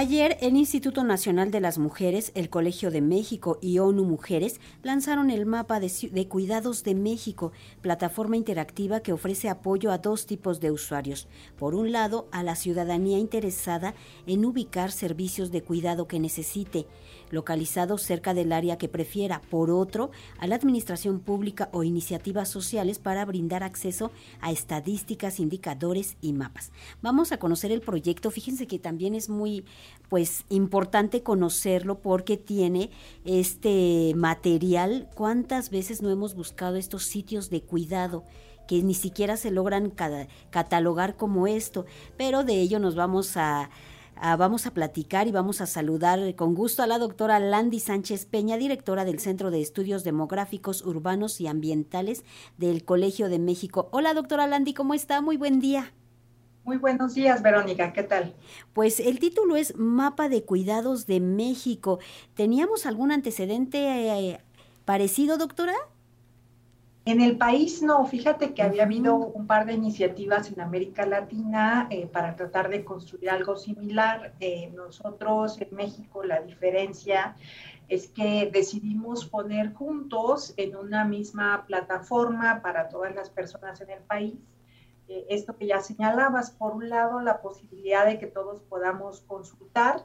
Ayer, el Instituto Nacional de las Mujeres, el Colegio de México y ONU Mujeres lanzaron el mapa de, Cuidados de México, plataforma interactiva que ofrece apoyo a dos tipos de usuarios. Por un lado, a la ciudadanía interesada en ubicar servicios de cuidado que necesite, localizados cerca del área que prefiera. Por otro, a la administración pública o iniciativas sociales para brindar acceso a estadísticas, indicadores y mapas. Vamos a conocer el proyecto. Fíjense que también es muy pues importante conocerlo porque tiene este material. ¿Cuántas veces no hemos buscado estos sitios de cuidado? que ni siquiera se logran catalogar como esto, pero de ello nos vamos a, vamos a platicar y vamos a saludar con gusto a la doctora Landy Sánchez Peña, directora del Centro de Estudios Demográficos Urbanos y Ambientales del Colegio de México. Hola doctora Landy, ¿cómo está? Muy buen día. Muy buenos días, Verónica, ¿qué tal? Pues el título es Mapa de Cuidados de México. ¿Teníamos algún antecedente eh, parecido, doctora? En el país no, fíjate que había habido un par de iniciativas en América Latina eh, para tratar de construir algo similar. Eh, nosotros en México la diferencia es que decidimos poner juntos en una misma plataforma para todas las personas en el país eh, esto que ya señalabas, por un lado, la posibilidad de que todos podamos consultar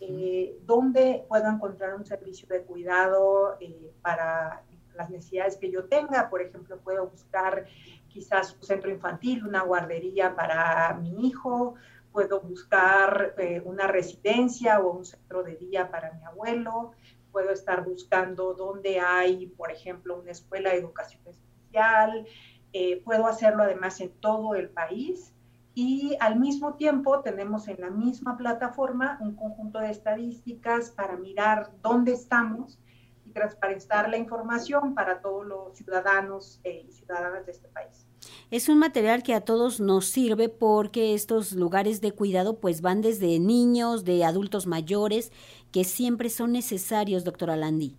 eh, dónde puedo encontrar un servicio de cuidado eh, para las necesidades que yo tenga. Por ejemplo, puedo buscar quizás un centro infantil, una guardería para mi hijo, puedo buscar una residencia o un centro de día para mi abuelo, puedo estar buscando dónde hay, por ejemplo, una escuela de educación especial, eh, puedo hacerlo además en todo el país y al mismo tiempo tenemos en la misma plataforma un conjunto de estadísticas para mirar dónde estamos y transparentar la información para todos los ciudadanos eh, y ciudadanas de este país. Es un material que a todos nos sirve porque estos lugares de cuidado pues van desde niños, de adultos mayores, que siempre son necesarios, doctora Landi.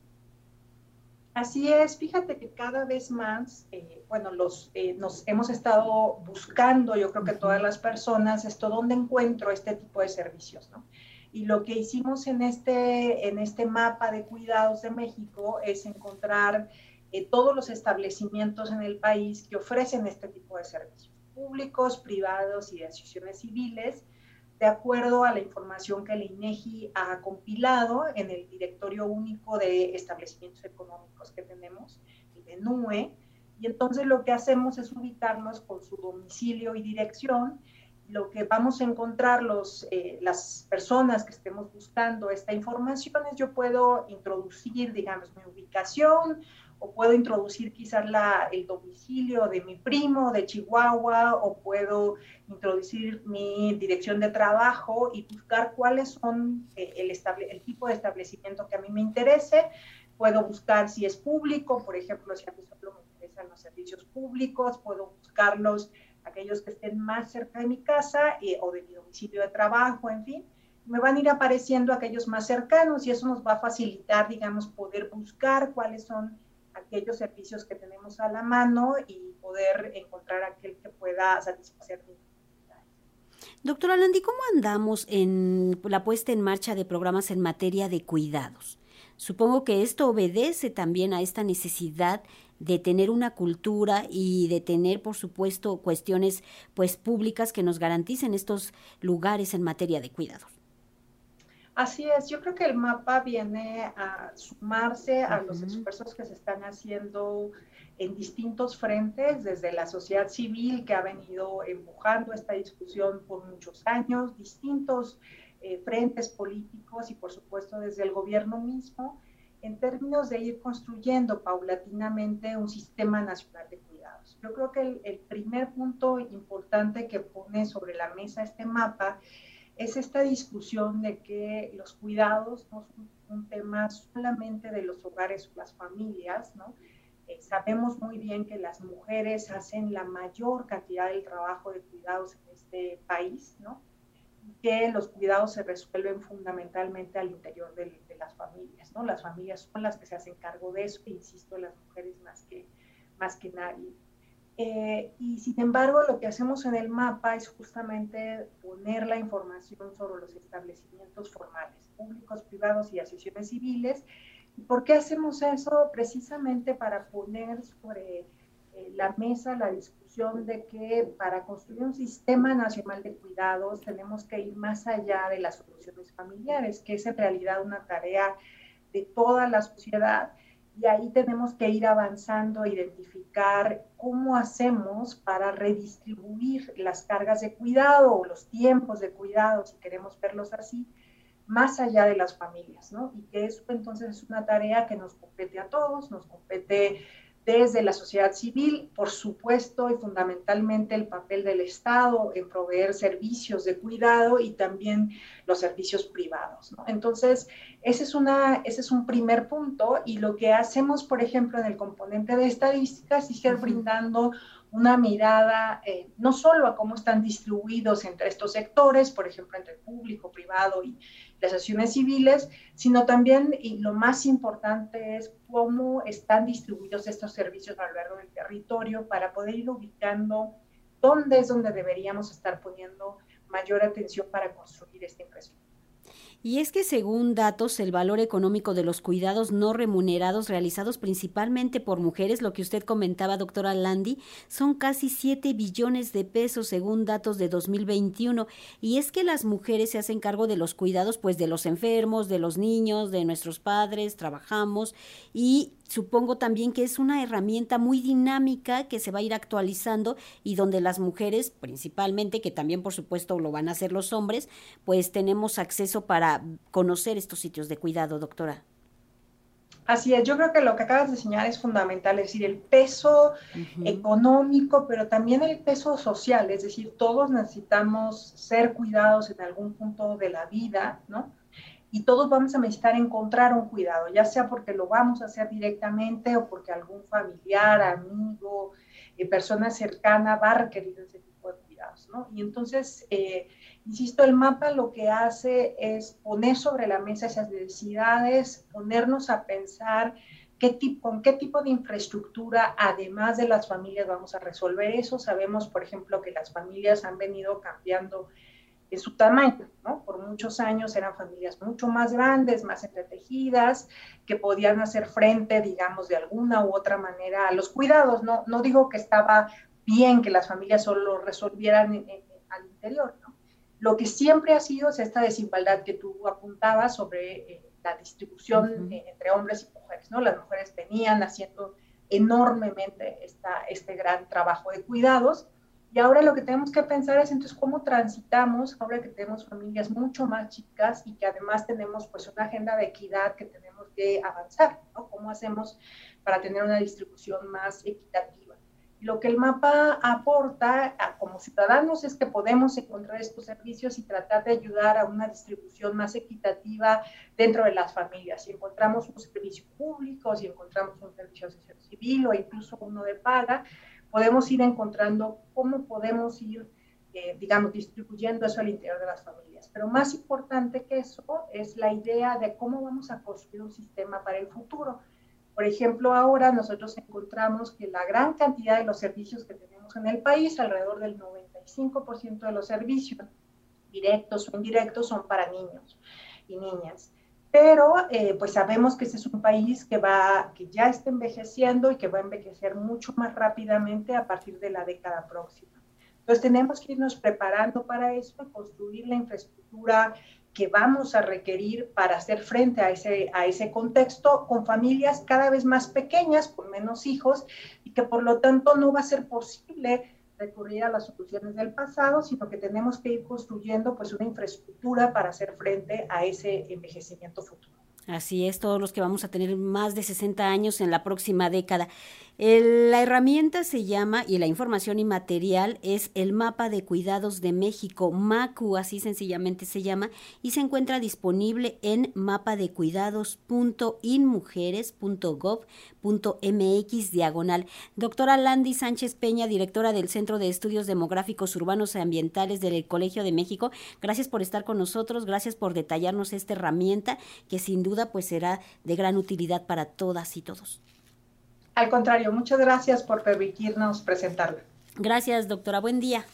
Así es, fíjate que cada vez más, eh, bueno, los, eh, nos hemos estado buscando, yo creo que todas las personas, esto, ¿dónde encuentro este tipo de servicios? ¿no? Y lo que hicimos en este, en este mapa de cuidados de México es encontrar eh, todos los establecimientos en el país que ofrecen este tipo de servicios, públicos, privados y de asociaciones civiles, de acuerdo a la información que el INEGI ha compilado en el Directorio Único de Establecimientos Económicos que tenemos, el de NUE, y entonces lo que hacemos es ubicarlos con su domicilio y dirección. Lo que vamos a encontrar los, eh, las personas que estemos buscando esta información es yo puedo introducir, digamos, mi ubicación, o puedo introducir quizás la, el domicilio de mi primo de Chihuahua, o puedo introducir mi dirección de trabajo y buscar cuáles son eh, el, el tipo de establecimiento que a mí me interese. Puedo buscar si es público, por ejemplo, si a mí solo me interesan los servicios públicos, puedo buscarlos aquellos que estén más cerca de mi casa eh, o de mi domicilio de trabajo, en fin me van a ir apareciendo aquellos más cercanos y eso nos va a facilitar, digamos, poder buscar cuáles son aquellos servicios que tenemos a la mano y poder encontrar aquel que pueda satisfacer. Doctora Landi, ¿cómo andamos en la puesta en marcha de programas en materia de cuidados? Supongo que esto obedece también a esta necesidad de tener una cultura y de tener, por supuesto, cuestiones pues públicas que nos garanticen estos lugares en materia de cuidados. Así es, yo creo que el mapa viene a sumarse a los esfuerzos que se están haciendo en distintos frentes, desde la sociedad civil que ha venido empujando esta discusión por muchos años, distintos eh, frentes políticos y por supuesto desde el gobierno mismo, en términos de ir construyendo paulatinamente un sistema nacional de cuidados. Yo creo que el, el primer punto importante que pone sobre la mesa este mapa es esta discusión de que los cuidados no son un tema solamente de los hogares o las familias, ¿no? Eh, sabemos muy bien que las mujeres hacen la mayor cantidad del trabajo de cuidados en este país, ¿no? que los cuidados se resuelven fundamentalmente al interior de, de, las familias, ¿no? Las familias son las que se hacen cargo de eso, e insisto, las mujeres más que, más que nadie. Eh, y sin embargo, lo que hacemos en el mapa es justamente poner la información sobre los establecimientos formales, públicos, privados y asociaciones civiles. ¿Y por qué hacemos eso? Precisamente para poner sobre eh, la mesa la discusión de que para construir un sistema nacional de cuidados tenemos que ir más allá de las soluciones familiares, que es en realidad una tarea de toda la sociedad y ahí tenemos que ir avanzando, identificar cómo hacemos para redistribuir las cargas de cuidado o los tiempos de cuidado, si queremos verlos así, más allá de las familias, ¿no? Y que eso entonces es una tarea que nos compete a todos, nos compete desde la sociedad civil, por supuesto, y fundamentalmente el papel del Estado en proveer servicios de cuidado y también los servicios privados. Entonces, ese es, una, ese es un primer punto y lo que hacemos, por ejemplo, en el componente de estadísticas es ir brindando una mirada eh, no solo a cómo están distribuidos entre estos sectores, por ejemplo, entre el público, privado y las acciones civiles, sino también, y lo más importante es cómo están distribuidos estos servicios a lo largo del territorio para poder ir ubicando dónde es donde deberíamos estar poniendo mayor atención para construir esta infraestructura. Y es que según datos, el valor económico de los cuidados no remunerados realizados principalmente por mujeres, lo que usted comentaba, doctora Landi, son casi 7 billones de pesos según datos de 2021. Y es que las mujeres se hacen cargo de los cuidados, pues de los enfermos, de los niños, de nuestros padres, trabajamos y supongo también que es una herramienta muy dinámica que se va a ir actualizando y donde las mujeres, principalmente, que también por supuesto lo van a hacer los hombres, pues tenemos acceso para conocer estos sitios de cuidado, doctora. Así es, yo creo que lo que acabas de señalar es fundamental, es decir, el peso económico, pero también el peso social, es decir, todos necesitamos ser cuidados en algún punto de la vida, ¿no? Y todos vamos a necesitar encontrar un cuidado, ya sea porque lo vamos a hacer directamente o porque algún familiar, amigo, eh, persona cercana va a requerir ese tipo de cuidados, ¿no? Y entonces, eh, insisto, el mapa lo que hace es poner sobre la mesa esas necesidades, ponernos a pensar qué tipo, con qué tipo de infraestructura, además de las familias, vamos a resolver eso. Sabemos, por ejemplo, que las familias han venido cambiando de su tamaño, ¿no? Por muchos años eran familias mucho más grandes, más entretejidas, que podían hacer frente, digamos, de alguna u otra manera a los cuidados. No, no digo que estaba bien que las familias solo resolvieran al interior, ¿no? Lo que siempre ha sido es esta desigualdad que tú apuntabas sobre eh, la distribución entre hombres y mujeres, ¿no? Las mujeres venían haciendo enormemente esta, este gran trabajo de cuidados y ahora lo que tenemos que pensar es entonces cómo transitamos, ahora que tenemos familias mucho más chicas y que además tenemos pues una agenda de equidad que tenemos que avanzar, ¿no? ¿Cómo hacemos para tener una distribución más equitativa? Y lo que el mapa aporta a, como ciudadanos es que podemos encontrar estos servicios y tratar de ayudar a una distribución más equitativa dentro de las familias. Si encontramos un servicio público, si encontramos un servicio civil o incluso uno de paga, podemos ir encontrando cómo podemos ir, eh, digamos, distribuyendo eso al interior de las familias. Pero más importante que eso es la idea de cómo vamos a construir un sistema para el futuro. Por ejemplo, ahora nosotros encontramos que la gran cantidad de los servicios que tenemos en el país, alrededor del 95% de los servicios, directos o indirectos, son para niños y niñas pero eh, pues sabemos que este es un país que, va, que ya está envejeciendo y que va a envejecer mucho más rápidamente a partir de la década próxima. Entonces tenemos que irnos preparando para eso, construir la infraestructura que vamos a requerir para hacer frente a ese, a ese contexto con familias cada vez más pequeñas, con menos hijos, y que por lo tanto no va a ser posible recurrir a las soluciones del pasado, sino que tenemos que ir construyendo pues una infraestructura para hacer frente a ese envejecimiento futuro. Así es, todos los que vamos a tener más de 60 años en la próxima década. la herramienta se llama, y la información inmaterial es el Mapa de Cuidados de México, MACU, así sencillamente se llama, y se encuentra disponible en mapadecuidados.inmujeres.gov.mx diagonal. Doctora Landy Sánchez Peña, directora del Centro de Estudios Demográficos Urbanos y Ambientales del Colegio de México, gracias por estar con nosotros, gracias por detallarnos esta herramienta que sin duda pues será de gran utilidad para todas y todos. Al contrario, muchas gracias por permitirnos presentarla. Gracias, doctora. Buen día.